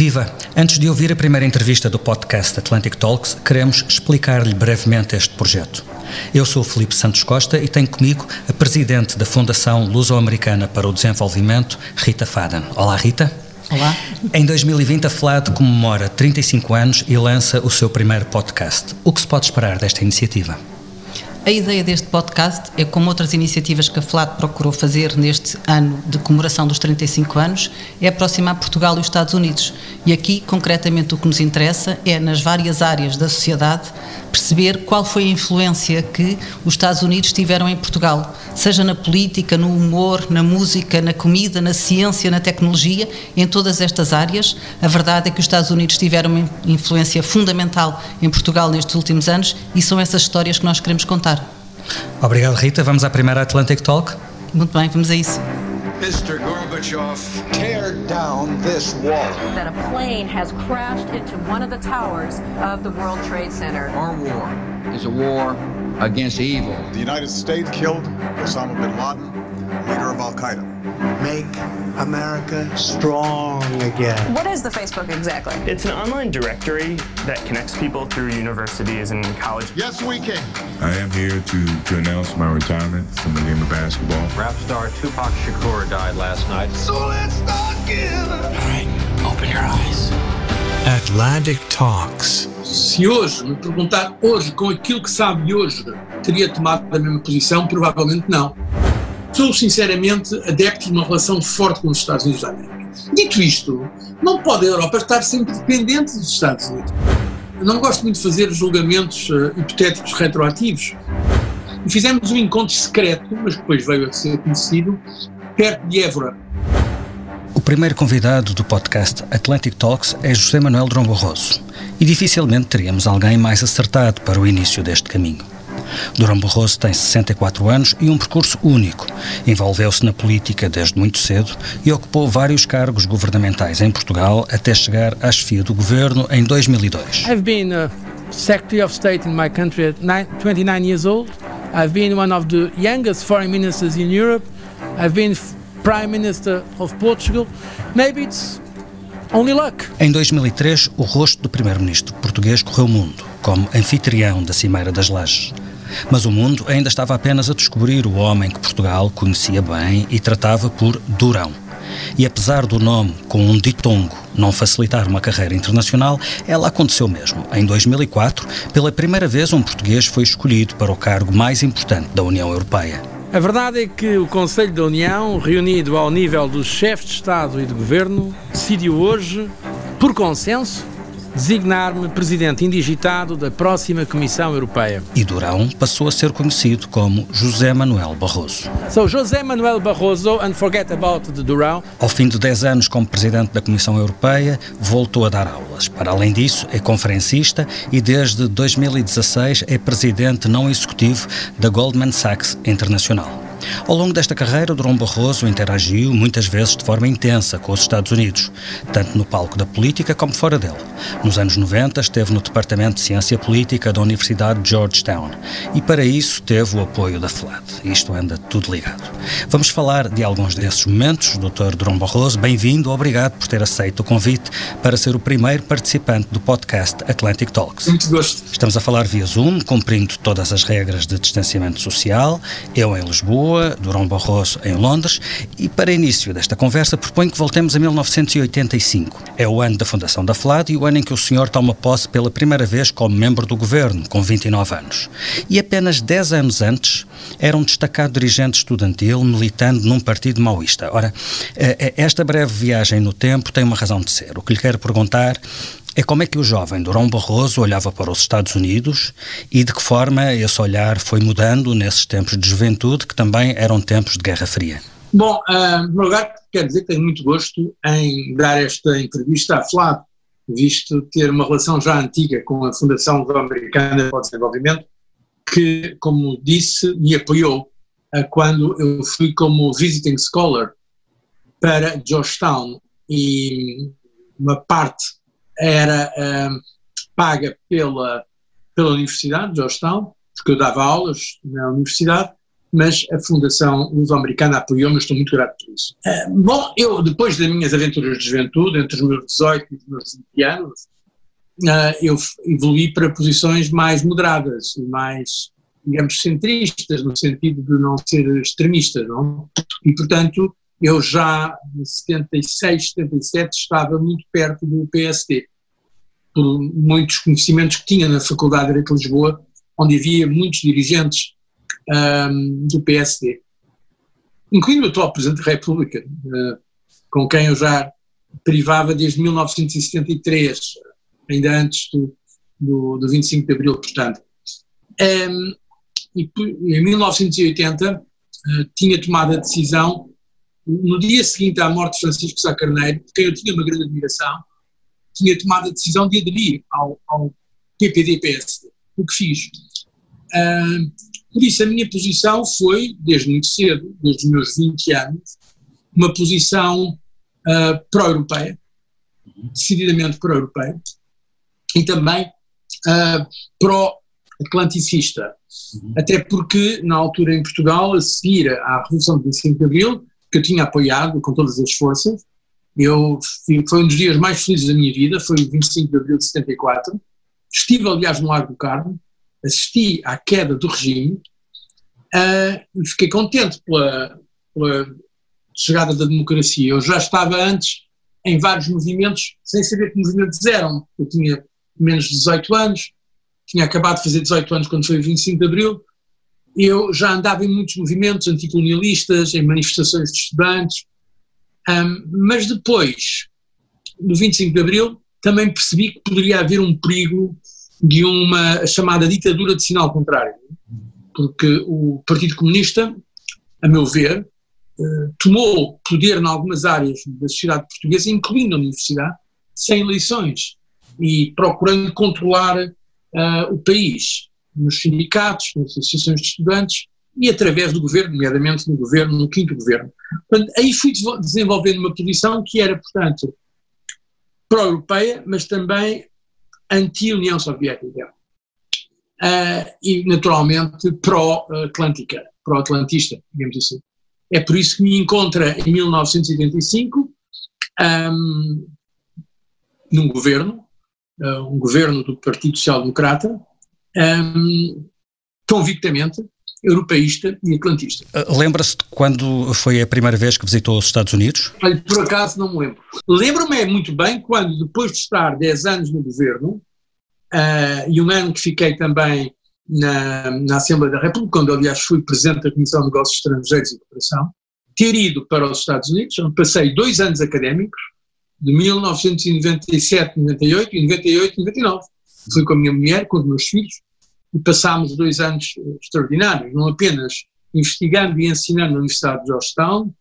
Viva! Antes de ouvir a primeira entrevista do podcast Atlantic Talks, queremos explicar-lhe brevemente este projeto. Eu sou Felipe Santos Costa e tenho comigo a presidente da Fundação Luso-Americana para o Desenvolvimento, Rita Faden. Olá, Rita. Olá. Em 2020, a FLAD comemora 35 anos e lança o seu primeiro podcast. O que se pode esperar desta iniciativa? A ideia deste podcast é, como outras iniciativas que a FLAT procurou fazer neste ano de comemoração dos 35 anos, é aproximar Portugal e os Estados Unidos. E aqui, concretamente, o que nos interessa é, nas várias áreas da sociedade, perceber qual foi a influência que os Estados Unidos tiveram em Portugal, seja na política, no humor, na música, na comida, na ciência, na tecnologia, em todas estas áreas. A verdade é que os Estados Unidos tiveram uma influência fundamental em Portugal nestes últimos anos e são essas histórias que nós queremos contar. Obrigado, Rita. Vamos à primeira Atlantic Talk. Muito bem, vamos a isso. Mr. Gorbachev, tear down this wall. That a plane has crashed into one of the towers of the World Trade Center. Our war is a war against evil. The United States killed Osama bin Laden, leader of Al Qaeda. Make America strong again. What is the Facebook exactly? It's an online directory that connects people through universities and college. Yes, we can. I am here to, to announce my retirement from the game of basketball. Rap star Tupac Shakur died last night. So let's start again. All right, open your eyes. Atlantic Talks. Se hoje me perguntar hoje, com aquilo que sabe hoje, teria tomado a mesma posição, provavelmente não. Sou sinceramente adepto de uma relação forte com os Estados Unidos da América. Dito isto, não pode a Europa estar sempre dependente dos Estados Unidos. Eu não gosto muito de fazer julgamentos uh, hipotéticos retroativos. E fizemos um encontro secreto, mas depois veio a ser conhecido, perto de Évora. O primeiro convidado do podcast Atlantic Talks é José Manuel Drão Barroso. E dificilmente teríamos alguém mais acertado para o início deste caminho. Durão Barroso tem 64 anos e um percurso único. Envolveu-se na política desde muito cedo e ocupou vários cargos governamentais em Portugal até chegar à chefia do governo em 2002. I've been uh, Secretary of State in my country at nine, 29 years old. I've been one of the youngest foreign ministers in Europe. I've been Prime Minister of Portugal. Maybe it's only luck. Em 2003, o rosto do primeiro-ministro português correu o mundo, como anfitrião da Cimeira das Lajes. Mas o mundo ainda estava apenas a descobrir o homem que Portugal conhecia bem e tratava por Durão. E apesar do nome com um ditongo não facilitar uma carreira internacional, ela aconteceu mesmo. Em 2004, pela primeira vez, um português foi escolhido para o cargo mais importante da União Europeia. A verdade é que o Conselho da União, reunido ao nível dos chefes de Estado e de Governo, decidiu hoje, por consenso, designar-me presidente indigitado da próxima Comissão Europeia. E Durão passou a ser conhecido como José Manuel Barroso. So José Manuel Barroso, and forget about the Durão. Ao fim de 10 anos como presidente da Comissão Europeia, voltou a dar aulas. Para além disso, é conferencista e desde 2016 é presidente não executivo da Goldman Sachs Internacional. Ao longo desta carreira, Durão Barroso interagiu muitas vezes de forma intensa com os Estados Unidos, tanto no palco da política como fora dele. Nos anos 90 esteve no Departamento de Ciência Política da Universidade de Georgetown e para isso teve o apoio da FLAD. Isto anda tudo ligado. Vamos falar de alguns desses momentos. Dr. Durão Barroso, bem-vindo, obrigado por ter aceito o convite para ser o primeiro participante do podcast Atlantic Talks. Muito gosto. Estamos a falar via Zoom, cumprindo todas as regras de distanciamento social, eu em Lisboa, Durão Barroso em Londres, e para início desta conversa proponho que voltemos a 1985. É o ano da fundação da FLAD e o ano em que o senhor toma posse pela primeira vez como membro do governo, com 29 anos. E apenas 10 anos antes era um destacado dirigente estudantil militando num partido maoísta. Ora, esta breve viagem no tempo tem uma razão de ser. O que lhe quero perguntar é como é que o jovem Durão Barroso olhava para os Estados Unidos e de que forma esse olhar foi mudando nesses tempos de juventude, que também eram tempos de Guerra Fria. Bom, uh, lugar, quero dizer que tenho muito gosto em dar esta entrevista à FLAD, visto ter uma relação já antiga com a Fundação Americana para o Desenvolvimento, que, como disse, me apoiou uh, quando eu fui como visiting scholar para Georgetown e uma parte era um, paga pela, pela Universidade de Georgetown, porque eu dava aulas na Universidade, mas a Fundação Luso-Americana apoiou-me, estou muito grato por isso. Uh, bom, eu, depois das minhas aventuras de juventude, entre os meus 18 e os meus 20 anos, uh, eu evolui para posições mais moderadas e mais, digamos, centristas, no sentido de não ser extremista, não? E, portanto, eu já em 76, 77 estava muito perto do PSD, por muitos conhecimentos que tinha na Faculdade de Direito de Lisboa, onde havia muitos dirigentes um, do PSD, incluindo o atual Presidente da República, uh, com quem eu já privava desde 1973, ainda antes do, do, do 25 de Abril, portanto. Um, e em 1980 uh, tinha tomado a decisão, no dia seguinte à morte de Francisco Sá Carneiro, de quem eu tinha uma grande admiração, tinha tomado a decisão de aderir ao, ao PPD-PSD, o que fiz. Uh, por isso, a minha posição foi, desde muito cedo, desde os meus 20 anos, uma posição uh, pró-europeia, decididamente pró-europeia, e também uh, pró-atlanticista. Uhum. Até porque, na altura em Portugal, a seguir à Revolução de 25 de Abril, que eu tinha apoiado com todas as forças, eu, foi um dos dias mais felizes da minha vida, foi o 25 de Abril de 74. Estive, aliás, no Largo do Carmo, assisti à queda do regime uh, fiquei contente pela, pela chegada da democracia. Eu já estava antes em vários movimentos, sem saber que movimentos eram. Eu tinha menos de 18 anos, tinha acabado de fazer 18 anos quando foi o 25 de Abril, eu já andava em muitos movimentos anticolonialistas, em manifestações de estudantes, um, mas depois, no 25 de Abril, também percebi que poderia haver um perigo de uma chamada ditadura de sinal contrário, porque o Partido Comunista, a meu ver, eh, tomou poder em algumas áreas da sociedade portuguesa, incluindo a universidade, sem eleições e procurando controlar uh, o país. Nos sindicatos, nas associações de estudantes e através do governo, nomeadamente no governo, no quinto governo. Portanto, aí fui desenvolvendo uma posição que era, portanto, pró-europeia, mas também anti-União Soviética. Uh, e, naturalmente, pró-atlântica, pró-atlantista, digamos assim. É por isso que me encontra em 1985 um, num governo, uh, um governo do Partido Social Democrata, um, convictamente europeísta e atlantista. Uh, Lembra-se de quando foi a primeira vez que visitou os Estados Unidos? Olha, por acaso não me lembro. Lembro-me muito bem quando, depois de estar 10 anos no governo, uh, e um ano que fiquei também na, na Assembleia da República, quando aliás fui presidente da Comissão de Negócios Estrangeiros e Cooperação, ter ido para os Estados Unidos, onde passei dois anos académicos, de 1997, 98 e 98, 99. Fui com a minha mulher, com os meus filhos, e passámos dois anos extraordinários, não apenas investigando e ensinando na Universidade de Georgetown,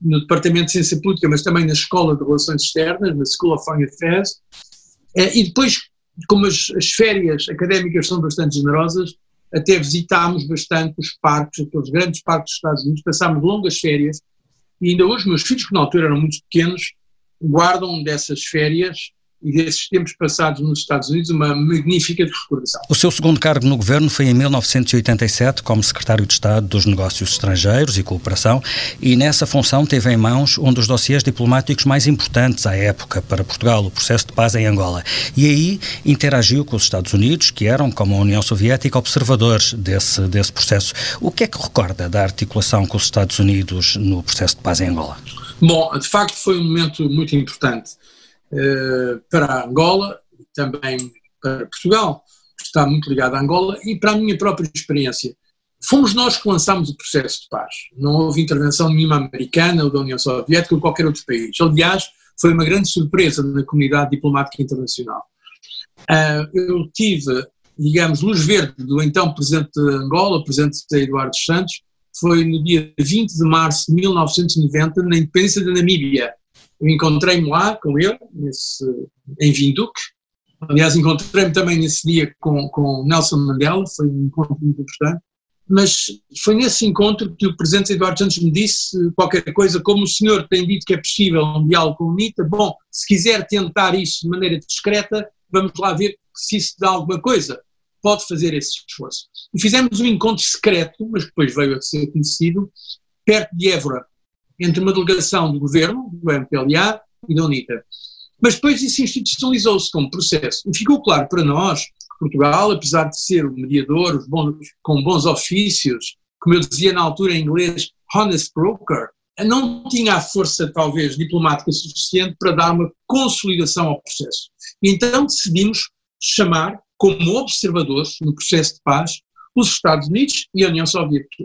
no Departamento de Ciência Política, mas também na Escola de Relações Externas, na School of Foreign Affairs, eh, e depois, como as, as férias académicas são bastante generosas, até visitámos bastante os parques, aqueles grandes parques dos Estados Unidos, passámos longas férias, e ainda hoje meus filhos, que na altura eram muito pequenos, guardam dessas férias e desses tempos passados nos Estados Unidos uma magnífica recordação. O seu segundo cargo no governo foi em 1987 como secretário de Estado dos Negócios Estrangeiros e Cooperação e nessa função teve em mãos um dos dossiês diplomáticos mais importantes à época para Portugal, o processo de paz em Angola. E aí interagiu com os Estados Unidos, que eram, como a União Soviética, observadores desse, desse processo. O que é que recorda da articulação com os Estados Unidos no processo de paz em Angola? Bom, de facto foi um momento muito importante para Angola, também para Portugal, que está muito ligado a Angola, e para a minha própria experiência. Fomos nós que lançámos o processo de paz. Não houve intervenção nenhuma americana ou da União Soviética ou qualquer outro país. Aliás, foi uma grande surpresa na comunidade diplomática internacional. Uh, eu tive, digamos, luz verde do então presidente de Angola, presidente Eduardo Santos, foi no dia 20 de março de 1990, na independência da Namíbia. Encontrei-me lá com ele, nesse, em Vinduque. Aliás, encontrei-me também nesse dia com, com Nelson Mandela, foi um encontro muito importante. Mas foi nesse encontro que o Presidente Eduardo Santos me disse qualquer coisa, como o senhor tem dito que é possível um diálogo com o UNITA, bom, se quiser tentar isso de maneira discreta, vamos lá ver se isso dá alguma coisa. pode fazer esse esforço. E fizemos um encontro secreto, mas depois veio a ser conhecido, perto de Évora, entre uma delegação do governo, do MPLA e da UNITA. Mas depois isso institucionalizou-se como processo. E ficou claro para nós que Portugal, apesar de ser o mediador bons, com bons ofícios, como eu dizia na altura em inglês, honest broker, não tinha a força, talvez, diplomática suficiente para dar uma consolidação ao processo. Então decidimos chamar como observadores no processo de paz os Estados Unidos e a União Soviética.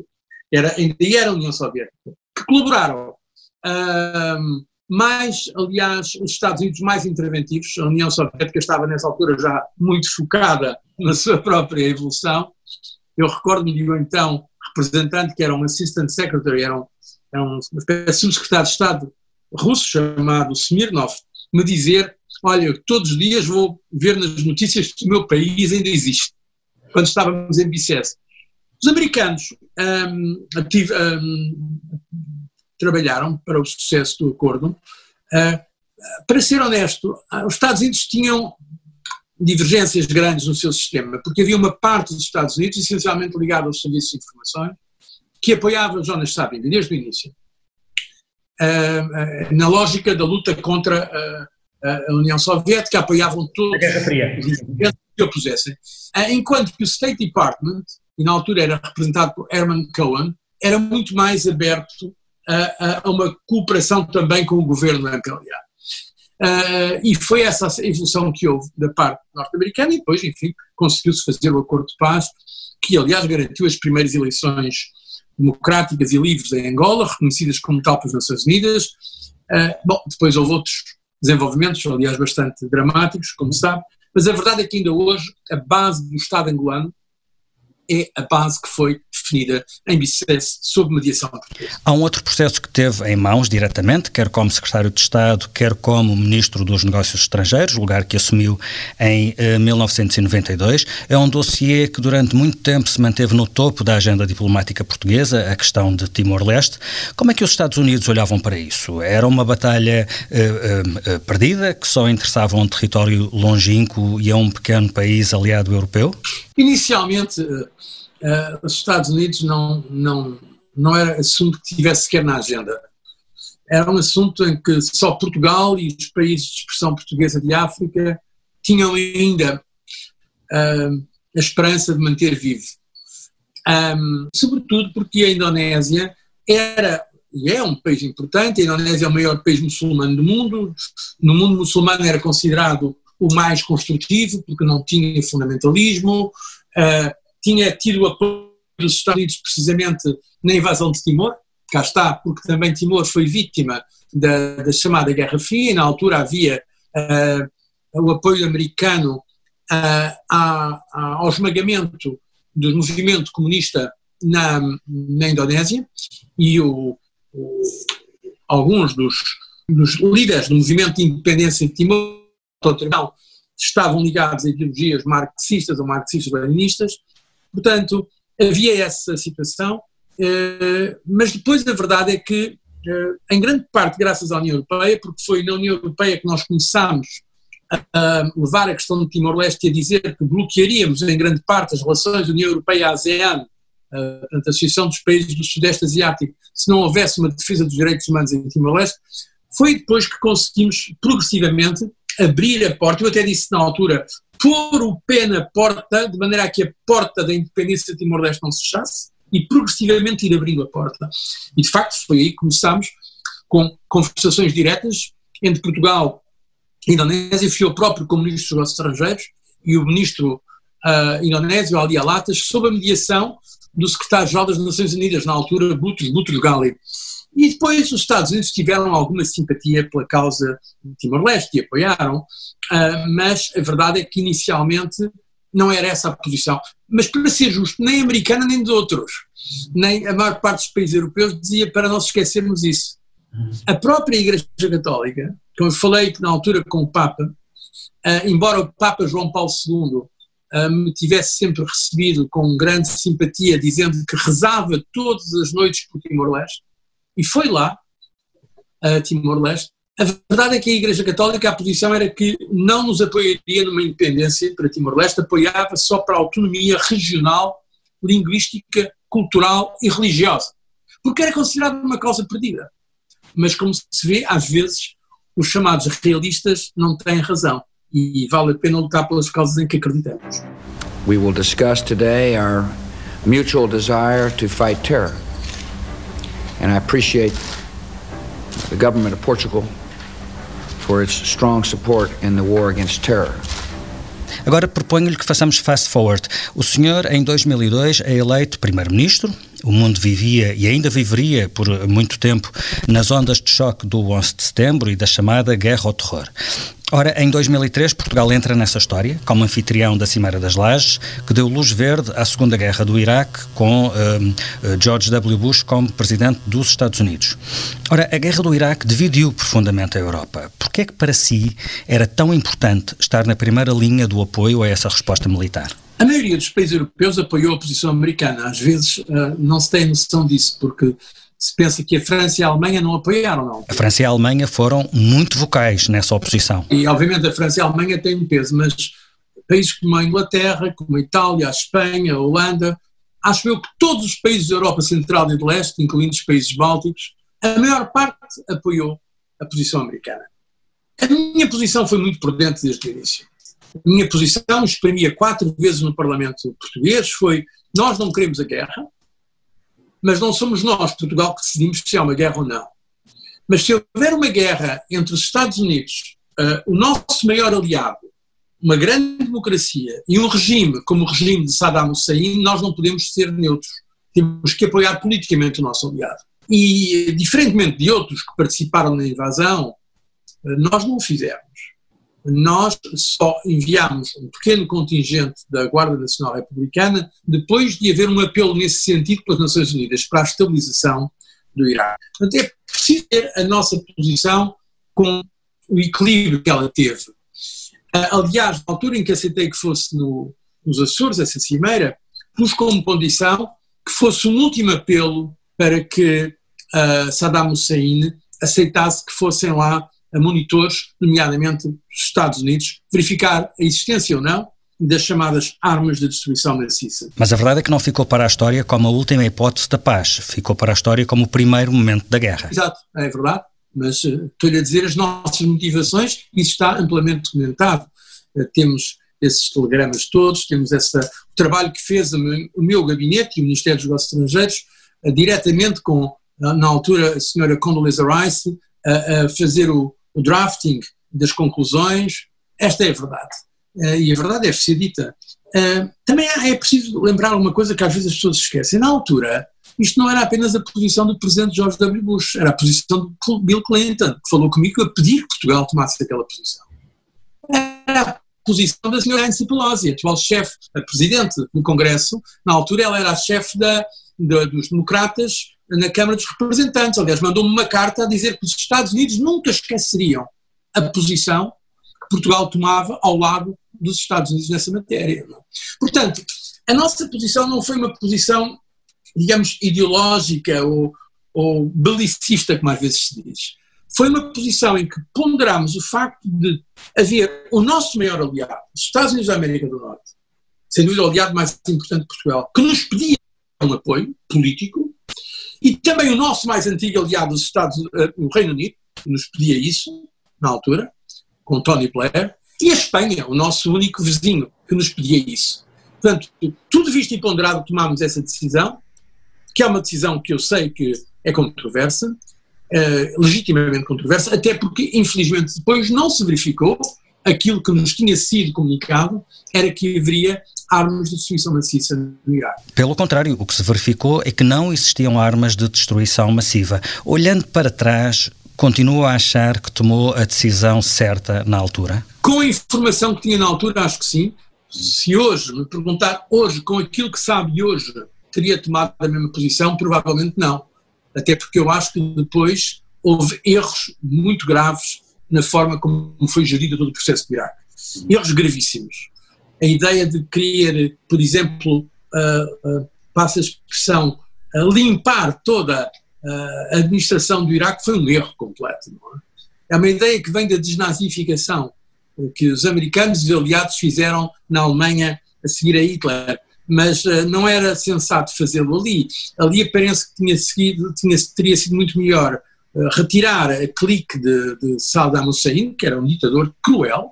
Era, ainda era a União Soviética, que colaboraram. Um, mais, aliás, os Estados Unidos mais interventivos, a União Soviética estava nessa altura já muito focada na sua própria evolução. Eu recordo-me de um então representante que era um Assistant Secretary, era, um, era uma espécie de secretário de Estado russo chamado Smirnov, me dizer, olha, todos os dias vou ver nas notícias que o meu país ainda existe, quando estávamos em Bicesse. Os americanos um, tive, um, trabalharam para o sucesso do acordo. Uh, para ser honesto, os Estados Unidos tinham divergências grandes no seu sistema, porque havia uma parte dos Estados Unidos, essencialmente ligada aos serviços de informações, que apoiava Jonas Sabin desde o início, uh, uh, na lógica da luta contra a União Soviética, apoiavam todos Fria. que opusessem, enquanto que o State Department, e na altura era representado por Herman Cohen, era muito mais aberto a, a uma cooperação também com o governo MPLA. Uh, e foi essa evolução que houve da parte norte-americana e depois, enfim, conseguiu-se fazer o acordo de paz, que aliás garantiu as primeiras eleições democráticas e livres em Angola, reconhecidas como tal pelas Nações Unidas. Uh, bom, depois houve outros desenvolvimentos, aliás bastante dramáticos, como sabe, mas a verdade é que ainda hoje a base do Estado angolano é a base que foi definida em Bicesse sob mediação portuguesa. Há um outro processo que teve em mãos diretamente, quer como secretário de Estado, quer como ministro dos Negócios Estrangeiros, lugar que assumiu em eh, 1992. É um dossiê que durante muito tempo se manteve no topo da agenda diplomática portuguesa, a questão de Timor-Leste. Como é que os Estados Unidos olhavam para isso? Era uma batalha eh, eh, perdida, que só interessava um território longínquo e a um pequeno país aliado europeu? Inicialmente eh, uh, os Estados Unidos não, não, não era assunto que tivesse sequer na agenda. Era um assunto em que só Portugal e os países de expressão portuguesa de África tinham ainda uh, a esperança de manter vivo. Um, sobretudo porque a Indonésia era e é um país importante, a Indonésia é o maior país muçulmano do mundo, no mundo muçulmano era considerado o mais construtivo, porque não tinha fundamentalismo, uh, tinha tido apoio dos Estados Unidos precisamente na invasão de Timor, cá está, porque também Timor foi vítima da, da chamada Guerra Fria, e na altura havia uh, o apoio americano uh, a, a, ao esmagamento do movimento comunista na, na Indonésia, e o, o, alguns dos, dos líderes do movimento de independência de Timor estavam ligados a ideologias marxistas ou marxistas-leninistas, Portanto, havia essa situação, eh, mas depois a verdade é que, eh, em grande parte graças à União Europeia, porque foi na União Europeia que nós começámos a levar a questão de Timor-Leste e a dizer que bloquearíamos em grande parte as relações da União Europeia-ASEAN, eh, a Associação dos Países do Sudeste Asiático, se não houvesse uma defesa dos direitos humanos em Timor-Leste, foi depois que conseguimos progressivamente abrir a porta, eu até disse na altura, pôr o pé na porta, de maneira a que a porta da independência de Timor-Leste não se fechasse, e progressivamente ir abrindo a porta. E de facto foi aí que começámos com conversações diretas entre Portugal e Indonésia, fui eu próprio como ministro dos estrangeiros e o ministro uh, indonésio, Ali Alatas, sob a mediação do secretário-geral das Nações Unidas, na altura, Boutros Boutros Ghali. E depois os Estados Unidos tiveram alguma simpatia pela causa de Timor-Leste e apoiaram, uh, mas a verdade é que inicialmente não era essa a posição. Mas para ser justo, nem americana nem de outros, nem a maior parte dos países europeus dizia para não esquecermos isso. A própria Igreja Católica, como eu falei na altura com o Papa, uh, embora o Papa João Paulo II uh, me tivesse sempre recebido com grande simpatia, dizendo que rezava todas as noites por Timor-Leste, e foi lá, a Timor-Leste, A verdade é que a Igreja Católica, a posição era que não nos apoiaria numa independência para Timor-Leste, apoiava só para a autonomia regional, linguística, cultural e religiosa, porque era considerada uma causa perdida. Mas, como se vê, às vezes, os chamados realistas não têm razão e vale a pena lutar pelas causas em que acreditamos. We will discuss today our mutual desire to fight terror. And I appreciate the government of Portugal for its strong support in the war against terror. Agora proponho-lhe que façamos fast forward. O senhor, em 2002, é eleito primeiro-ministro. O mundo vivia e ainda viveria por muito tempo nas ondas de choque do 11 de setembro e da chamada Guerra ao Terror. Ora, em 2003, Portugal entra nessa história como anfitrião da Cimeira das Lajes, que deu luz verde à Segunda Guerra do Iraque, com um, George W. Bush como presidente dos Estados Unidos. Ora, a Guerra do Iraque dividiu profundamente a Europa. Por que é que, para si, era tão importante estar na primeira linha do apoio a essa resposta militar? A maioria dos países europeus apoiou a posição americana. Às vezes uh, não se tem noção disso, porque se pensa que a França e a Alemanha não apoiaram, não. A França e a Alemanha foram muito vocais nessa oposição. E, obviamente, a França e a Alemanha têm um peso, mas países como a Inglaterra, como a Itália, a Espanha, a Holanda, acho eu que todos os países da Europa Central e do Leste, incluindo os países bálticos, a maior parte apoiou a posição americana. A minha posição foi muito prudente desde o início. A minha posição, exprimia quatro vezes no Parlamento português, foi nós não queremos a guerra, mas não somos nós, Portugal, que decidimos se há uma guerra ou não. Mas se houver uma guerra entre os Estados Unidos, uh, o nosso maior aliado, uma grande democracia e um regime como o regime de Saddam Hussein, nós não podemos ser neutros. Temos que apoiar politicamente o nosso aliado. E, diferentemente de outros que participaram na invasão, uh, nós não o fizemos nós só enviámos um pequeno contingente da Guarda Nacional Republicana depois de haver um apelo nesse sentido pelas Nações Unidas para a estabilização do Iraque. Portanto, é preciso ter a nossa posição com o equilíbrio que ela teve. Ah, aliás, na altura em que aceitei que fosse no, nos Açores, essa cimeira, pus como condição que fosse um último apelo para que uh, Saddam Hussein aceitasse que fossem lá a monitores, nomeadamente dos Estados Unidos, verificar a existência ou não das chamadas armas de destruição maciça. Mas a verdade é que não ficou para a história como a última hipótese da paz, ficou para a história como o primeiro momento da guerra. Exato, é verdade, mas uh, estou-lhe a dizer as nossas motivações, isso está amplamente documentado. Uh, temos esses telegramas todos, temos essa, o trabalho que fez o meu, gabinete e o Ministério dos Negócios Estrangeiros, uh, diretamente com, na altura, a senhora Condoleezza Rice, a fazer o, o drafting das conclusões. Esta é a verdade. Uh, e a verdade deve ser dita. Uh, também é preciso lembrar uma coisa que às vezes as pessoas esquecem. Na altura, isto não era apenas a posição do presidente George W. Bush, era a posição do Bill Clinton, que falou comigo a pedir que Portugal tomasse aquela posição. Era a posição da senhora Nancy Pelosi, atual chefe, a presidente do Congresso. Na altura, ela era a chefe da, da, dos democratas na Câmara dos Representantes. Aliás, mandou-me uma carta a dizer que os Estados Unidos nunca esqueceriam a posição que Portugal tomava ao lado dos Estados Unidos nessa matéria. Não? Portanto, a nossa posição não foi uma posição, digamos, ideológica ou, ou belicista, como às vezes se diz. Foi uma posição em que ponderámos o facto de haver o nosso maior aliado, os Estados Unidos da América do Norte, dúvida o aliado mais importante de Portugal, que nos pedia um apoio político, e também o nosso mais antigo aliado dos Estados, uh, o Reino Unido, nos pedia isso, na altura, com Tony Blair, e a Espanha, o nosso único vizinho, que nos pedia isso. Portanto, tudo visto e ponderado, tomámos essa decisão, que é uma decisão que eu sei que é controversa, uh, legitimamente controversa, até porque, infelizmente, depois não se verificou aquilo que nos tinha sido comunicado, era que haveria armas de destruição maciça no Iraque. Pelo contrário, o que se verificou é que não existiam armas de destruição massiva. Olhando para trás, continua a achar que tomou a decisão certa na altura? Com a informação que tinha na altura, acho que sim. Se hoje me perguntar, hoje, com aquilo que sabe hoje, teria tomado a mesma posição? Provavelmente não. Até porque eu acho que depois houve erros muito graves na forma como foi gerido todo o processo do Iraque. Erros gravíssimos a ideia de querer, por exemplo, uh, uh, passa a expressão, uh, limpar toda a administração do Iraque foi um erro completo. é uma ideia que vem da desnazificação que os americanos e os aliados fizeram na Alemanha a seguir a Hitler. Mas não era sensato fazê-lo ali. Ali parece que tinha seguido, tinha, teria sido muito melhor retirar a clique de, de Saddam Hussein, que era um ditador cruel,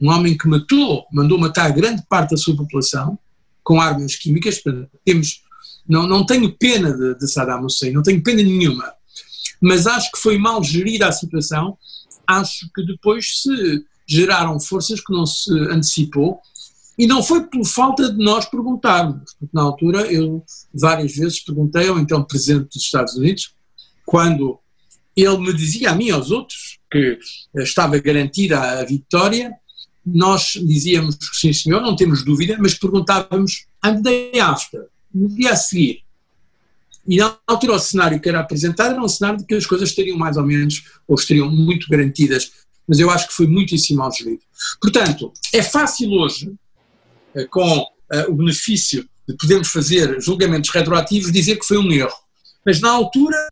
um homem que matou, mandou matar grande parte da sua população com armas químicas. Temos, não, não tenho pena de, de Saddam Hussein, não tenho pena nenhuma, mas acho que foi mal gerida a situação. Acho que depois se geraram forças que não se antecipou e não foi por falta de nós perguntarmos, porque na altura eu várias vezes perguntei ao então Presidente dos Estados Unidos, quando ele me dizia a mim e aos outros que estava garantida a vitória, nós dizíamos sim senhor, não temos dúvida, mas perguntávamos and day after, no dia a seguir. E na altura o cenário que era apresentado era um cenário de que as coisas estariam mais ou menos, ou estariam muito garantidas mas eu acho que foi muitíssimo mal gerido. Portanto, é fácil hoje, eh, com eh, o benefício de podermos fazer julgamentos retroativos, dizer que foi um erro. Mas na altura,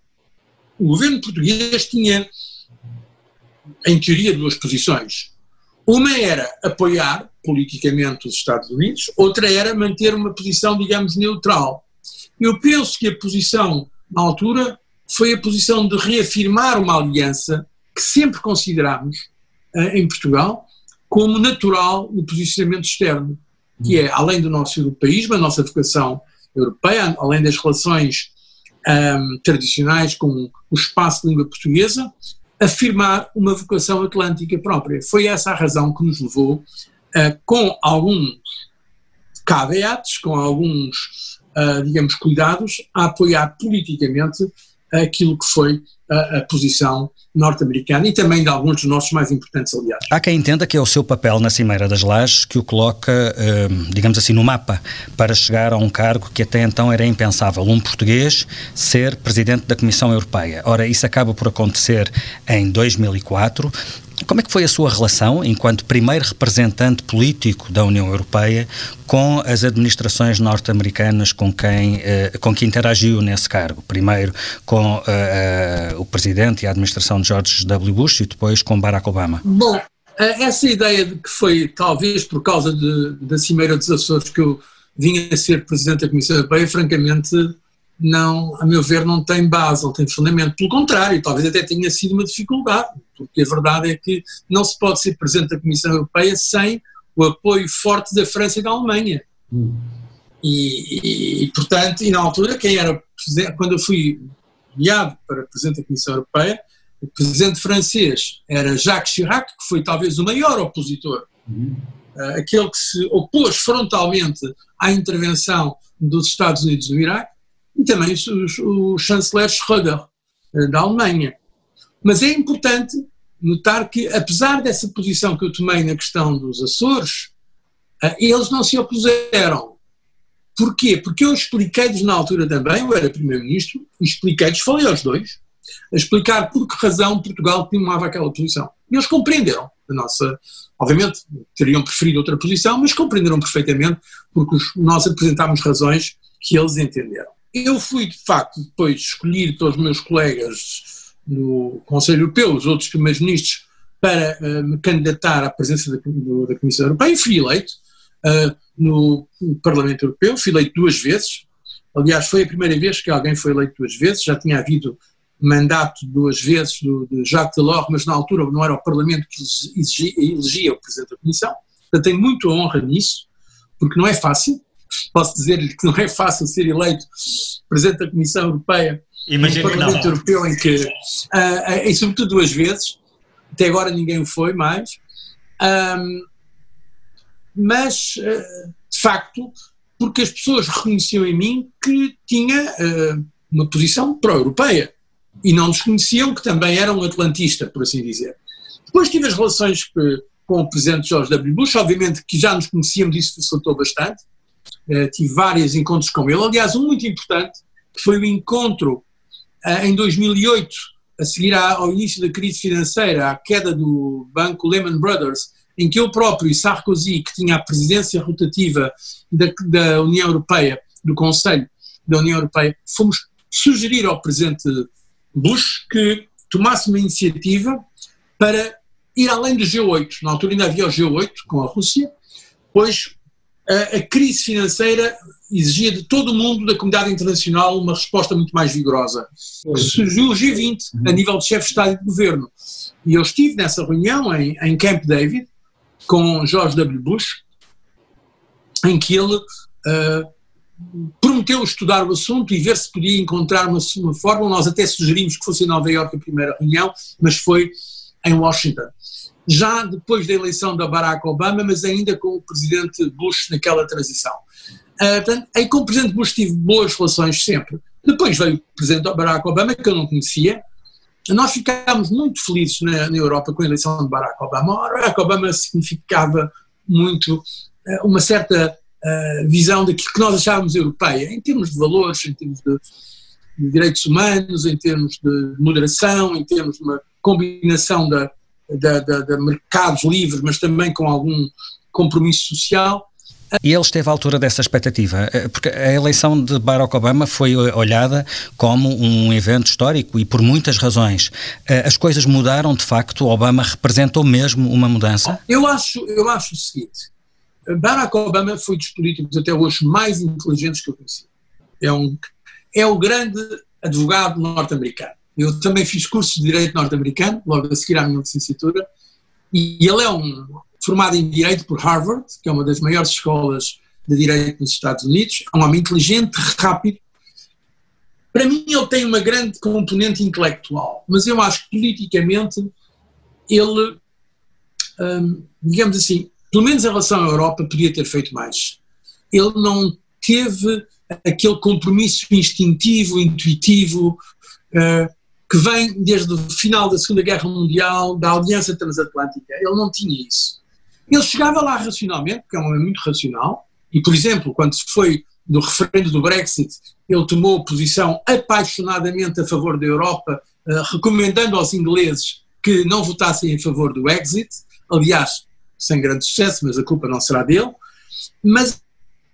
o governo português tinha, em teoria, duas posições. Uma era apoiar politicamente os Estados Unidos, outra era manter uma posição, digamos, neutral. Eu penso que a posição, na altura, foi a posição de reafirmar uma aliança que sempre consideramos uh, em Portugal como natural no posicionamento externo, que é, além do nosso europeísmo, a nossa vocação europeia, além das relações um, tradicionais com o espaço de língua portuguesa, afirmar uma vocação atlântica própria. Foi essa a razão que nos levou, uh, com alguns caveats, com alguns, uh, digamos, cuidados, a apoiar politicamente aquilo que foi a, a posição norte-americana e também de alguns dos nossos mais importantes aliados. Há quem entenda que é o seu papel na Cimeira das Lajes que o coloca, hum, digamos assim, no mapa para chegar a um cargo que até então era impensável, um português ser presidente da Comissão Europeia. Ora, isso acaba por acontecer em 2004 como é que foi a sua relação, enquanto primeiro representante político da União Europeia, com as administrações norte-americanas com quem, eh, com que interagiu nesse cargo? Primeiro com eh, eh, o presidente e a administração de George W. Bush e depois com Barack Obama. Bom, essa ideia de que foi talvez por causa de, da Cimeira dos Açores que eu vinha a ser presidente da Comissão Europeia, francamente não, a meu ver, não tem base, não tem fundamento. Pelo contrário, talvez até tenha sido uma dificuldade, porque a verdade é que não se pode ser presidente da Comissão Europeia sem o apoio forte da França e da Alemanha. Hum. E, e, portanto, e na altura, quem era quando eu fui enviado para presidente da Comissão Europeia, o presidente francês era Jacques Chirac, que foi talvez o maior opositor, uhum. aquele que se opôs frontalmente à intervenção dos Estados Unidos no Iraque, e também o, o chanceler Schröder, eh, da Alemanha. Mas é importante notar que, apesar dessa posição que eu tomei na questão dos Açores, eh, eles não se opuseram. Porquê? Porque eu expliquei-lhes na altura também, eu era Primeiro-Ministro, expliquei-lhes, falei aos dois, a explicar por que razão Portugal tomava aquela posição. E eles compreenderam a nossa. Obviamente, teriam preferido outra posição, mas compreenderam perfeitamente, porque nós apresentámos razões que eles entenderam. Eu fui, de facto, depois escolhido pelos meus colegas no Conselho Europeu, os outros primeiros ministros, para uh, me candidatar à presença da, da, Comissão Europeia e fui eleito uh, no, Parlamento Europeu, fui eleito duas vezes. Aliás, foi a primeira vez que alguém foi eleito duas vezes, já tinha havido mandato duas vezes do, de Jacques Delors, mas na altura não era o Parlamento que exigia, elegia o Presidente da Comissão. Portanto, tenho muita honra nisso, porque não é fácil. Posso dizer-lhe que não é fácil ser eleito Presidente da Comissão Europeia Imagino no Parlamento Europeu em que, uh, e sobretudo duas vezes, até agora ninguém o foi mais, um, mas uh, de facto porque as pessoas reconheciam em mim que tinha uh, uma posição pró-europeia e não desconheciam que também era um atlantista, por assim dizer. Depois tive as relações com o Presidente George W. Bush, obviamente que já nos conhecíamos, isso facilitou bastante, eh, tive vários encontros com ele. Aliás, um muito importante, foi o encontro em 2008, a seguir ao início da crise financeira, à queda do banco Lehman Brothers, em que eu próprio e Sarkozy, que tinha a presidência rotativa da, da União Europeia, do Conselho da União Europeia, fomos sugerir ao presidente Bush que tomasse uma iniciativa para ir além do G8. Na altura ainda havia o G8 com a Rússia, pois a, a crise financeira exigia de todo o mundo, da comunidade internacional, uma resposta muito mais vigorosa. Surgiu o G20, a nível de chefe de Estado e de Governo. E eu estive nessa reunião em, em Camp David, com George W. Bush, em que ele uh, prometeu estudar o assunto e ver se podia encontrar uma, uma fórmula. Nós até sugerimos que fosse em Nova Iorque a primeira reunião, mas foi em Washington já depois da eleição da Barack Obama, mas ainda com o presidente Bush naquela transição. Uh, portanto, aí com o presidente Bush tive boas relações sempre. Depois veio o presidente Barack Obama, que eu não conhecia. Nós ficámos muito felizes na, na Europa com a eleição de Barack Obama. Barack Obama significava muito uh, uma certa uh, visão daquilo que nós achávamos europeia, em termos de valores, em termos de, de direitos humanos, em termos de moderação, em termos de uma combinação de, de, de mercados livres, mas também com algum compromisso social. E ele esteve à altura dessa expectativa, eh, porque a eleição de Barack Obama foi olhada como um evento histórico e por muitas razões. Eh, as coisas mudaram de facto? Obama representou mesmo uma mudança? Eu acho, eu acho o seguinte: Barack Obama foi dos políticos até hoje mais inteligentes que eu conheci. É, um, é o grande advogado norte-americano. Eu também fiz curso de Direito norte-americano, logo a seguir à minha licenciatura, e ele é um formado em Direito por Harvard, que é uma das maiores escolas de Direito nos Estados Unidos, é um homem inteligente, rápido. Para mim ele tem uma grande componente intelectual, mas eu acho que politicamente ele, hum, digamos assim, pelo menos em relação à Europa, podia ter feito mais. Ele não teve aquele compromisso instintivo, intuitivo, uh, que vem desde o final da Segunda Guerra Mundial, da Aliança Transatlântica. Ele não tinha isso. Ele chegava lá racionalmente, porque é um homem muito racional, e, por exemplo, quando se foi do referendo do Brexit, ele tomou posição apaixonadamente a favor da Europa, uh, recomendando aos ingleses que não votassem em favor do Exit, aliás, sem grande sucesso, mas a culpa não será dele. Mas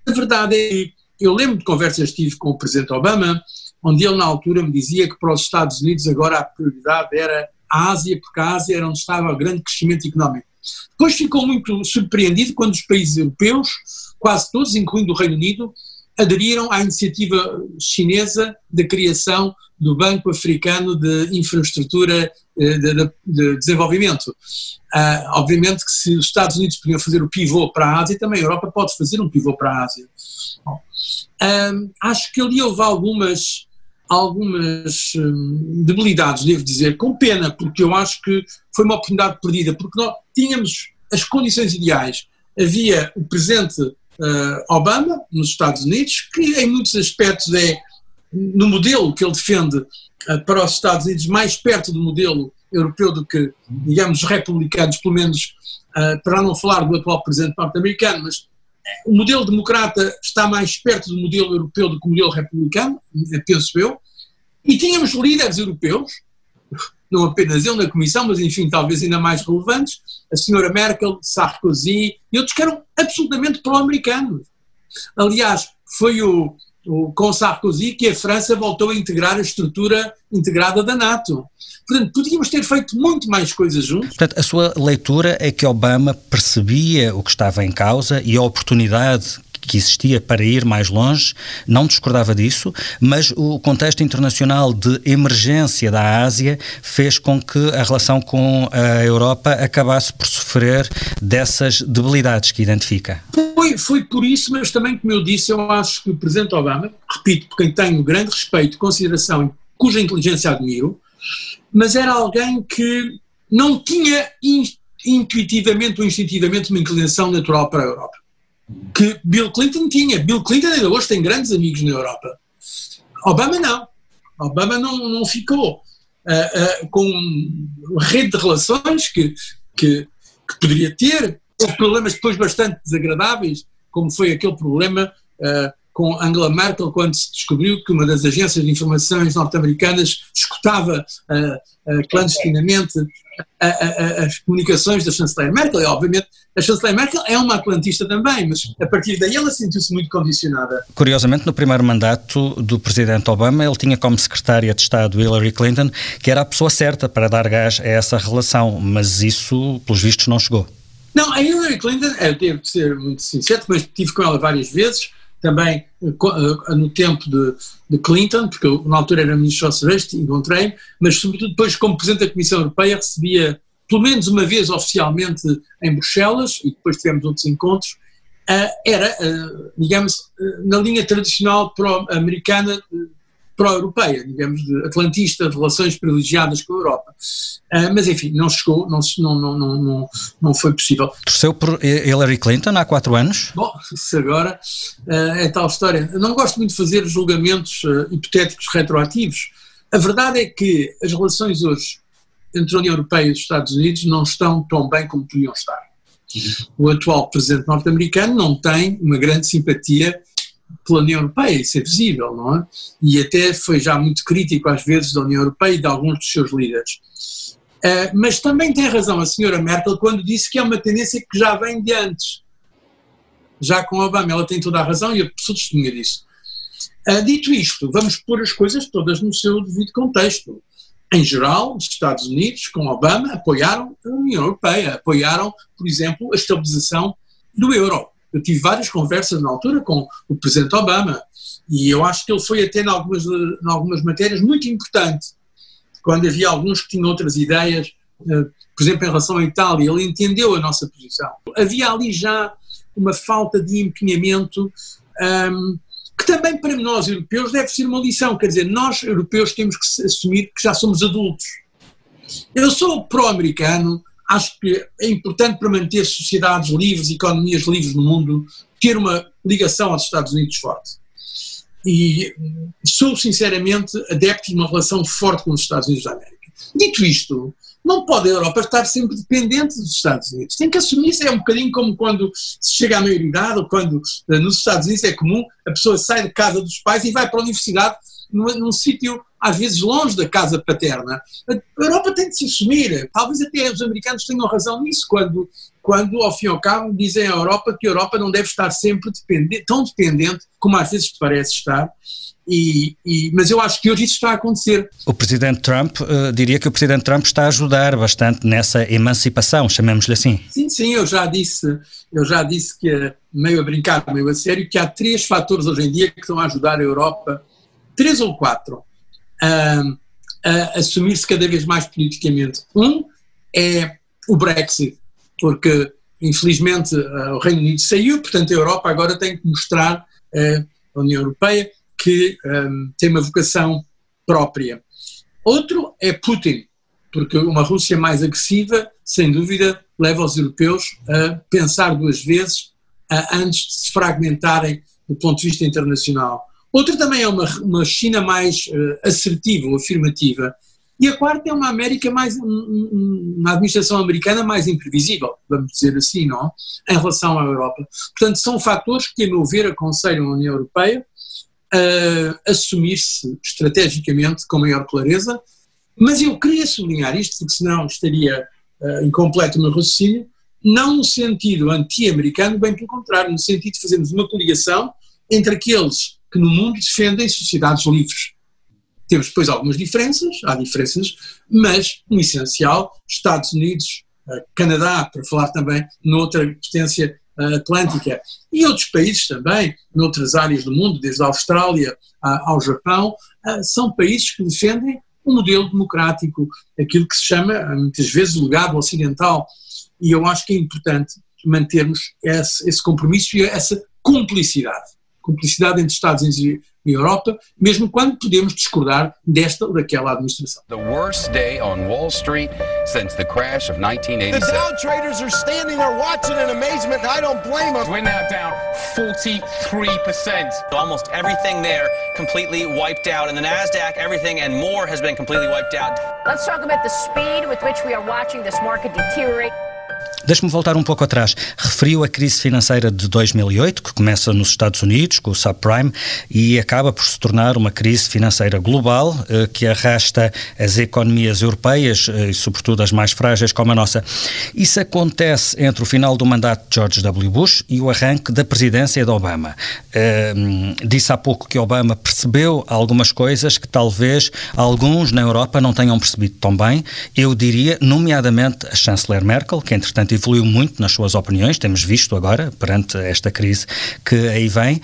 a verdade é que eu lembro de conversas que tive com o Presidente Obama, onde ele na altura me dizia que para os Estados Unidos agora a prioridade era a Ásia, porque a Ásia era onde estava o grande crescimento económico. Depois ficou muito surpreendido quando os países europeus, quase todos, incluindo o Reino Unido, aderiram à iniciativa chinesa de criação do Banco Africano de Infraestrutura eh, de, de, de Desenvolvimento. Uh, obviamente que se os Estados Unidos podiam fazer o pivô para a Ásia, também a Europa pode fazer um pivô para a Ásia. Bom, acho que ali houve algumas algumas hum, debilidades, devo dizer, com pena, porque eu acho que foi uma oportunidade perdida, porque nós tínhamos as condições ideais. Havia o presidente uh, Obama, nos Estados Unidos, que em muitos aspectos é, no modelo que ele defende uh, para os Estados Unidos, mais perto do modelo europeu do que, digamos, os republicanos, pelo menos, uh, para não falar do atual presidente norte-americano, mas o modelo democrata está mais perto do modelo europeu do que o modelo republicano, penso eu, e tínhamos líderes europeus, não apenas eu na Comissão, mas enfim, talvez ainda mais relevantes, a senhora Merkel, Sarkozy e outros que eram absolutamente pró-americanos. Aliás, foi o, o, com Sarkozy que a França voltou a integrar a estrutura integrada da NATO. Portanto, podíamos ter feito muito mais coisas juntos. Portanto, a sua leitura é que Obama percebia o que estava em causa e a oportunidade que existia para ir mais longe, não discordava disso, mas o contexto internacional de emergência da Ásia fez com que a relação com a Europa acabasse por sofrer dessas debilidades que identifica. Foi, foi por isso, mas também, como eu disse, eu acho que o Presidente Obama, repito, por quem tenho grande respeito, consideração, cuja inteligência admiro, mas era alguém que não tinha intuitivamente ou instintivamente uma inclinação natural para a Europa. Que Bill Clinton tinha. Bill Clinton ainda hoje tem grandes amigos na Europa. Obama não. Obama não, não ficou uh, uh, com rede de relações que, que, que poderia ter. Houve problemas depois bastante desagradáveis, como foi aquele problema uh, com Angela Merkel, quando se descobriu que uma das agências de informações norte-americanas escutava clandestinamente a, a, as comunicações da chanceler Merkel. E, obviamente, a chanceler Merkel é uma atlantista também, mas a partir daí ela sentiu-se muito condicionada. Curiosamente, no primeiro mandato do presidente Obama, ele tinha como secretária de Estado Hillary Clinton, que era a pessoa certa para dar gás a essa relação, mas isso, pelos vistos, não chegou. Não, a Hillary Clinton, eu devo ser muito sincero, mas estive com ela várias vezes, também eh, eh, no tempo de, de Clinton, porque eu, na altura era ministro socialista, encontrei mas sobretudo depois como Presidente da Comissão Europeia recebia pelo menos uma vez oficialmente em Bruxelas, e depois tivemos outros encontros, uh, era, digamos, na linha tradicional pró-americana pró-europeia, digamos, de atlantista, de relações privilegiadas com a Europa. Uh, mas enfim, não chegou, não, não, não, não, não foi possível. Torceu por Hillary Clinton há quatro anos? Bom, se agora uh, é tal história. Eu não gosto muito de fazer julgamentos uh, hipotéticos retroativos. A verdade é que as relações hoje entre a União Europeia e os Estados Unidos não estão tão bem como podiam estar. O atual presidente norte-americano não tem uma grande simpatia pela União Europeia, isso é visível, não é? E até foi já muito crítico às vezes da União Europeia e de alguns dos seus líderes. Uh, mas também tem razão a senhora Merkel quando disse que é uma tendência que já vem de antes. Já com Obama, ela tem toda a razão e eu sou testemunha disso. Uh, dito isto, vamos pôr as coisas todas no seu devido contexto. Em geral, os Estados Unidos, com Obama, apoiaram a União Europeia, apoiaram, por exemplo, a estabilização do euro. Eu tive várias conversas na altura com o Presidente Obama e eu acho que ele foi até em algumas, em algumas matérias muito importante. Quando havia alguns que tinham outras ideias, eh, por exemplo, em relação à Itália, ele entendeu a nossa posição. Havia ali já uma falta de empenhamento um, ehm, que também para nós europeus deve ser uma lição. Quer dizer, nós europeus temos que assumir que já somos adultos. Eu sou pró-americano, acho que é importante para manter sociedades livres, economias livres no mundo, ter uma ligação aos Estados Unidos forte. E sou sinceramente adepto de uma relação forte com os Estados Unidos da América. Dito isto, não pode a Europa estar sempre dependente dos Estados Unidos. Tem que assumir isso. É um bocadinho como quando se chega à maioridade ou quando eh, nos Estados Unidos é comum a pessoa sai de casa dos pais e vai para a universidade num, num sítio às vezes longe da casa paterna. A Europa tem de se assumir. Talvez até os americanos tenham razão nisso, quando, quando ao fim e ao cabo, dizem à Europa que a Europa não deve estar sempre dependente, tão dependente como às vezes parece estar. E, e, mas eu acho que hoje isso está a acontecer. O Presidente Trump, uh, diria que o Presidente Trump está a ajudar bastante nessa emancipação, chamemos-lhe assim. Sim, sim, eu já disse, eu já disse que, meio a brincar, meio a sério, que há três fatores hoje em dia que estão a ajudar a Europa, três ou quatro, a, a assumir-se cada vez mais politicamente. Um é o Brexit, porque infelizmente o Reino Unido saiu, portanto a Europa agora tem que mostrar a União Europeia que um, tem uma vocação própria. Outro é Putin, porque uma Rússia mais agressiva, sem dúvida, leva os europeus a pensar duas vezes antes de se fragmentarem do ponto de vista internacional. Outra também é uma, uma China mais uh, assertiva ou afirmativa. E a quarta é uma América mais, uma administração americana mais imprevisível, vamos dizer assim, não? Em relação à Europa. Portanto, são fatores que, a meu ver, aconselham a União Europeia a assumir-se estrategicamente com maior clareza. Mas eu queria sublinhar isto, porque senão estaria uh, incompleto o meu raciocínio, não no sentido anti-americano, bem pelo contrário, no sentido de fazermos uma coligação entre aqueles que no mundo defendem sociedades livres. Temos depois algumas diferenças, há diferenças, mas no essencial, Estados Unidos, Canadá, para falar também noutra potência atlântica, e outros países também, noutras áreas do mundo, desde a Austrália ao Japão, são países que defendem um modelo democrático, aquilo que se chama, muitas vezes, o legado ocidental. E eu acho que é importante mantermos esse, esse compromisso e essa cumplicidade cumplicidade entre Estados Unidos e Europa, mesmo quando podemos discordar desta ou daquela administração. The worst day on Wall Street since the crash of 1987. The Dow traders are standing there watching in amazement, and I don't blame them. We're now down 43%. Almost everything there completely wiped out. And the Nasdaq, everything and more has been completely wiped out. Let's talk about the speed with which we are watching this market deteriorate. Deixe-me voltar um pouco atrás. Referiu a crise financeira de 2008, que começa nos Estados Unidos, com o subprime, e acaba por se tornar uma crise financeira global eh, que arrasta as economias europeias eh, e, sobretudo, as mais frágeis como a nossa. Isso acontece entre o final do mandato de George W. Bush e o arranque da presidência de Obama. Uh, disse há pouco que Obama percebeu algumas coisas que talvez alguns na Europa não tenham percebido tão bem. Eu diria, nomeadamente, a chanceler Merkel, que entretanto evoluiu muito nas suas opiniões, temos visto agora, perante esta crise que aí vem.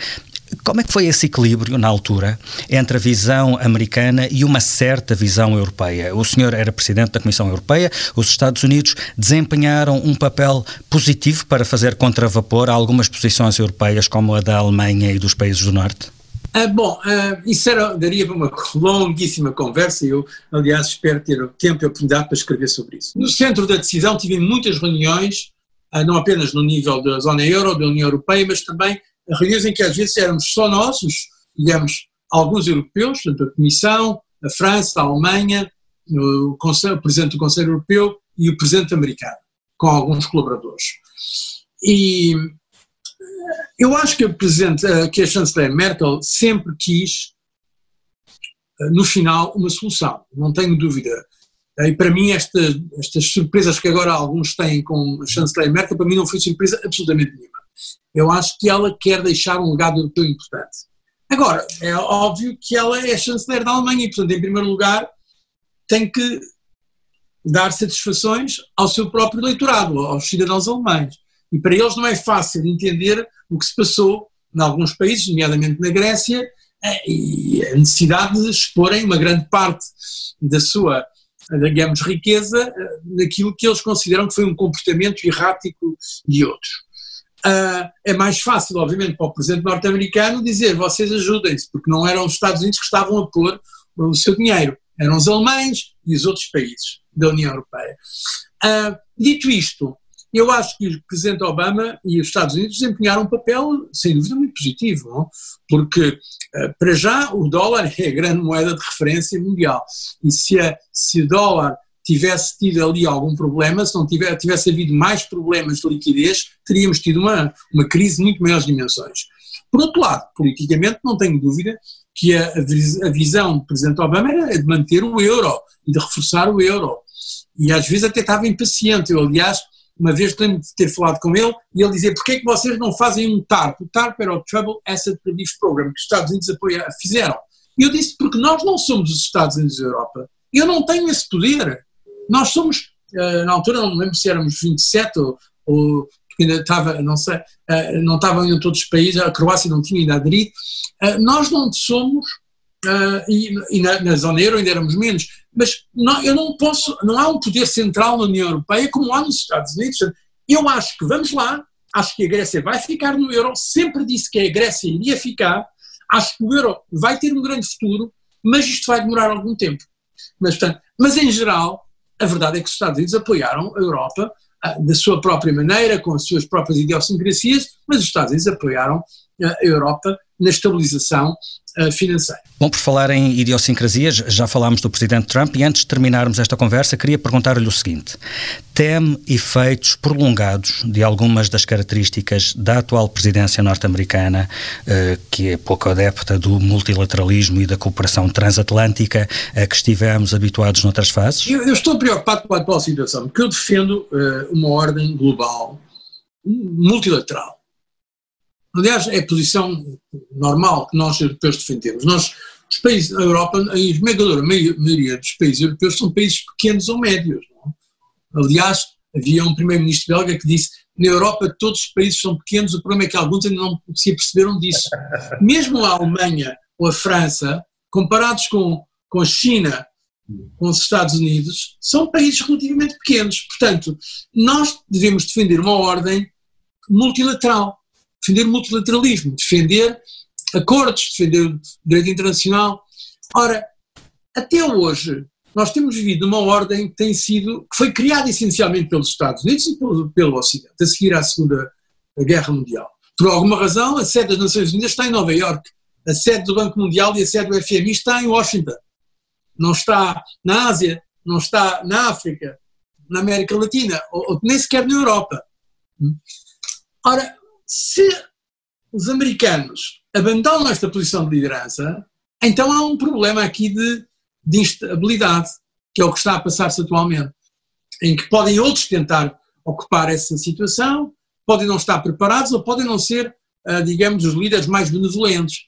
Como é que foi esse equilíbrio na altura entre a visão americana e uma certa visão europeia? O senhor era presidente da Comissão Europeia, os Estados Unidos desempenharam um papel positivo para fazer contravapor a algumas posições europeias, como a da Alemanha e dos países do Norte? Ah, bom, ah, isso era, daria para uma longuíssima conversa e eu, aliás, espero ter tempo e oportunidade para escrever sobre isso. No centro da decisão tive muitas reuniões, ah, não apenas no nível da zona euro, da União Europeia, mas também reuniões em que às vezes éramos só nós, os, digamos, alguns europeus, portanto a Comissão, a França, a Alemanha, o, Conselho, o Presidente do Conselho Europeu e o Presidente americano, com alguns colaboradores. E eu acho que a, Presidente, que a chanceler Merkel sempre quis, no final, uma solução, não tenho dúvida. E para mim, esta, estas surpresas que agora alguns têm com a chanceler Merkel, para mim não foi surpresa absolutamente nenhuma. Eu acho que ela quer deixar um legado europeu importante. Agora, é óbvio que ela é chanceler da Alemanha e, portanto, em primeiro lugar, tem que dar satisfações ao seu próprio eleitorado, aos cidadãos alemães. E para eles não é fácil entender o que se passou em alguns países, nomeadamente na Grécia, eh, e a necessidade de exporem uma grande parte da sua, digamos, riqueza eh, naquilo que eles consideram que foi um comportamento errático de outros. Uh, é mais fácil, obviamente, para o presidente norte-americano dizer vocês ajudem-se, porque não eram os Estados Unidos que estavam a pôr o seu dinheiro, eram os alemães e os outros países da União Europeia. Uh, dito isto, eu acho que o presidente Obama e os Estados Unidos desempenharam um papel, sem dúvida, muito positivo, não? porque, uh, para já, o dólar é a grande moeda de referência mundial. E se, a, se o dólar tivesse tido ali algum problema, se não tivesse, tivesse havido mais problemas de liquidez, teríamos tido uma, uma crise de muito maiores dimensões. Por outro lado, politicamente, não tenho dúvida que a, a visão do Presidente Obama era de manter o euro e de reforçar o euro. E às vezes até estava impaciente. Eu, aliás, uma vez lembro de ter falado com ele e ele dizia: porquê é que vocês não fazem um TARP? O TARP era o Trouble Asset Relief Program, que os Estados Unidos apoia, fizeram. E eu disse: porque nós não somos os Estados Unidos da Europa. Eu não tenho esse poder. Nós somos, uh, na altura, não lembro se éramos 27 ou, ou porque ainda estava, não sei, uh, não estavam em todos os países, a Croácia não tinha ainda aderido. Uh, nós não somos, e, e na, na, zona euro ainda éramos menos, mas não, eu não posso, não há um poder central na União Europeia como há nos Estados Unidos. Eu acho que vamos lá, acho que a Grécia vai ficar no euro, sempre disse que a Grécia iria ficar, acho que o euro vai ter um grande futuro, mas isto vai demorar algum tempo. Mas, portanto, mas em geral, a verdade é que os Estados Unidos apoiaram a Europa ah, da sua própria maneira, com as suas próprias idiosincrasias, mas os Estados Unidos apoiaram a Europa na estabilização uh, financeira. Bom, por falar em idiosincrasias, já falámos do Presidente Trump e antes de terminarmos esta conversa, queria perguntar-lhe o seguinte: teme efeitos prolongados de algumas das características da atual presidência norte-americana, uh, que é pouco adepta do multilateralismo e da cooperação transatlântica a que estivemos habituados noutras fases? Eu, eu estou preocupado com a atual situação, porque eu defendo uh, uma ordem global multilateral Aliás, é a posição normal que nós europeus defendemos. Nós, os países da Europa, a esmagadora maioria dos países europeus são países pequenos ou médios. Não? Aliás, havia um primeiro-ministro belga que disse na Europa todos os países são pequenos, o problema é que alguns ainda não se aperceberam disso. Mesmo a Alemanha ou a França, comparados com, com a China, com os Estados Unidos, são países relativamente pequenos. Portanto, nós devemos defender uma ordem multilateral defender o multilateralismo, defender acordos, defender o direito internacional. Ora, até hoje, nós temos vivido uma ordem que tem sido, que foi criada essencialmente pelos Estados Unidos e pelo, pelo Ocidente, a seguir à Segunda Guerra Mundial. Por alguma razão, a sede das Nações Unidas está em Nova Iorque, a sede do Banco Mundial e a sede do FMI está em Washington. Não está na Ásia, não está na África, na América Latina, ou, ou nem sequer na Europa. Ora, se os americanos abandonam esta posição de liderança, então há um problema aqui de, de instabilidade, que é o que está a passar-se atualmente, em que podem outros tentar ocupar essa situação, podem não estar preparados ou podem não ser, ah, digamos, os líderes mais benevolentes.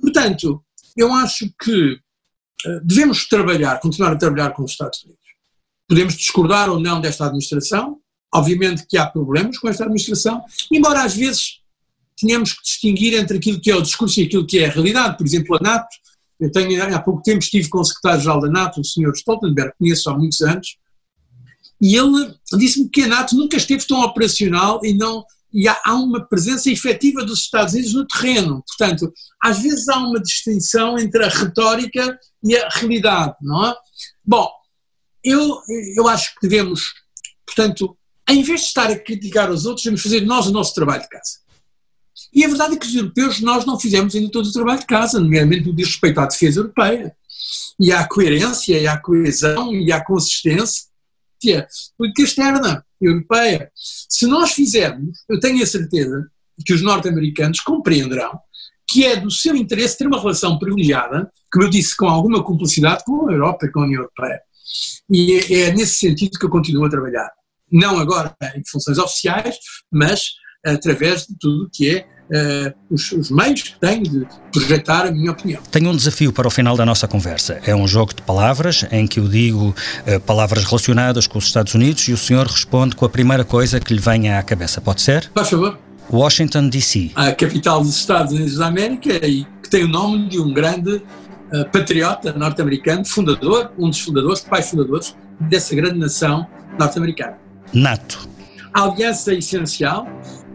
Portanto, eu acho que ah, devemos trabalhar, continuar a trabalhar com os Estados Unidos. Podemos discordar ou não desta administração, obviamente que há problemas com esta administração, embora às vezes tenhamos que distinguir entre aquilo que é o discurso e aquilo que é a realidade. Por exemplo, a NATO, eu tenho, há pouco tempo estive com o secretário-geral da NATO, o Sr. Stoltenberg, conheço há muitos anos, e ele disse-me que a NATO nunca esteve tão operacional e não e há, há, uma presença efetiva dos Estados Unidos no terreno. Portanto, às vezes há uma distinção entre a retórica e a realidade, não é? Bom, eu, eu acho que devemos, portanto, em vez de estar a criticar os outros, devemos fazer nós o nosso trabalho de casa. E a verdade é que os europeus, nós não fizemos ainda todo o trabalho de casa, nomeadamente o que diz respeito à defesa europeia, e à coerência, e à coesão, e à consistência política externa europeia. Se nós fizermos, eu tenho a certeza que os norte-americanos compreenderão que é do seu interesse ter uma relação privilegiada, como eu disse, com alguma cumplicidade com a Europa e com a União Europeia. E é, é nesse sentido que eu continuo a trabalhar. Não agora em funções oficiais, mas através de tudo que é uh, os, os, meios que tenho de projetar a minha opinião. Tenho um desafio para o final da nossa conversa. É um jogo de palavras em que eu digo uh, palavras relacionadas com os Estados Unidos e o senhor responde com a primeira coisa que lhe venha à cabeça. Pode ser? Faz favor. Washington, D.C. A capital dos Estados Unidos da América e que tem o nome de um grande uh, patriota norte-americano, fundador, um dos fundadores, pais fundadores dessa grande nação norte-americana. NATO. A aliança é essencial,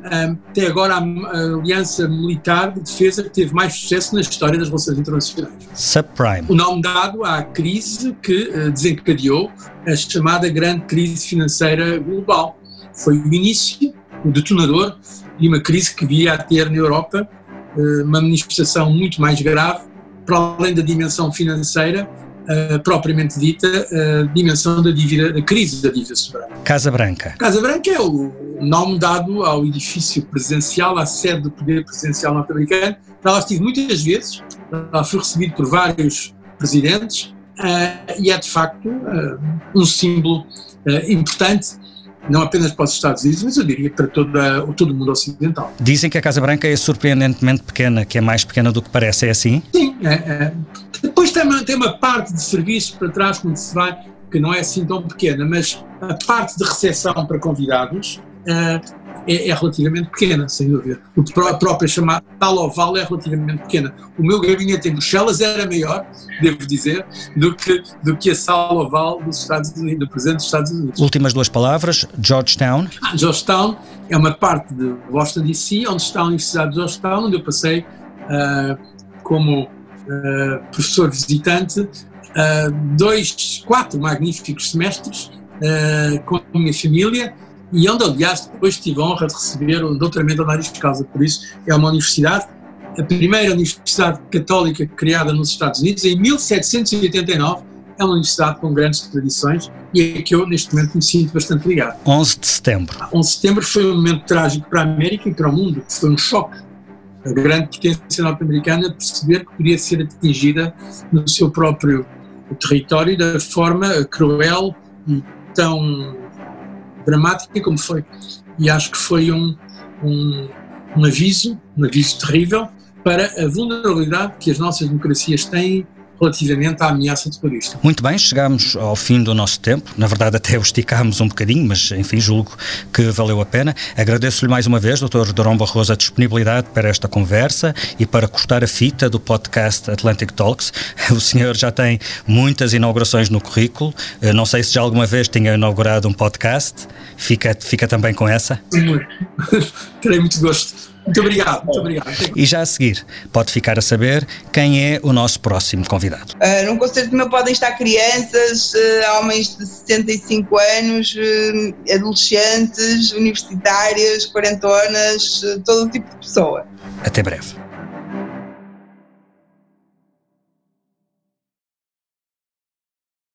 até agora a, aliança militar de defesa que teve mais sucesso na história das relações internacionais. Subprime. O nome dado à crise que uh, desencadeou a chamada grande crise financeira global. Foi o início, o detonador de uma crise que via a ter na Europa uh, uma manifestação muito mais grave, para além da dimensão financeira, uh, propriamente dita, a dimensão da dívida, da crise da dívida soberana. Casa Branca. Casa Branca é o nome dado ao edifício presidencial, à sede do poder presidencial norte-americano. Lá estive muitas vezes, lá fui recebido por vários presidentes uh, e é de facto uh, um símbolo importante não apenas para os Estados Unidos, mas eu diria para toda, todo o mundo ocidental. Dizem que a Casa Branca é surpreendentemente pequena, que é mais pequena do que parece, é assim? Sim. É, é. Depois tem uma, tem uma parte de serviços para trás, quando se vai, que não é assim tão pequena, mas a parte de recepção para convidados uh, é, é, relativamente pequena, sem dúvida. a própria chamada tal oval é relativamente pequena. O meu gabinete em Bruxelas era maior, devo dizer, do que, do que a sala oval dos Estados Unidos, do Presidente dos Estados Unidos. Últimas duas palavras, Georgetown. Ah, Georgetown é uma parte de Washington DC, onde está a Universidade de Georgetown, onde eu passei uh, como uh, professor visitante uh, dois, quatro magníficos semestres com a minha família e onde, aliás, depois tive a honra de receber o doutoramento honoris causa. Por isso, é uma universidade, a primeira universidade católica criada nos Estados Unidos, em 1789. É uma universidade com grandes tradições e é que eu, neste momento, me sinto bastante ligado. 11 de setembro. 11 de setembro foi um momento trágico para a América e para o mundo. Foi um choque. A grande potência norte-americana perceber que podia ser atingida no seu próprio território da forma cruel e tão dramática como foi. E acho que foi um, um, um aviso, um aviso terrível para a vulnerabilidade que as nossas democracias têm relativamente à ameaça terrorista. Muito bem, chegamos ao fim do nosso tempo. Na verdade, até o esticámos um bocadinho, mas enfim, julgo que valeu a pena. Agradeço-lhe mais uma vez, Dr. Dorão Barroso, a disponibilidade para esta conversa e para cortar a fita do podcast Atlantic Talks. O senhor já tem muitas inaugurações no currículo. Não sei se já alguma vez tinha inaugurado um podcast. Fica, fica também com essa? Terei muito gosto. Muito obrigado, muito obrigado. E já a seguir, pode ficar a saber quem é o nosso próximo convidado. Uh, num concerto meu podem estar crianças, uh, homens de 65 anos, uh, adolescentes, universitárias, quarentonas, todo tipo de pessoa. Até breve.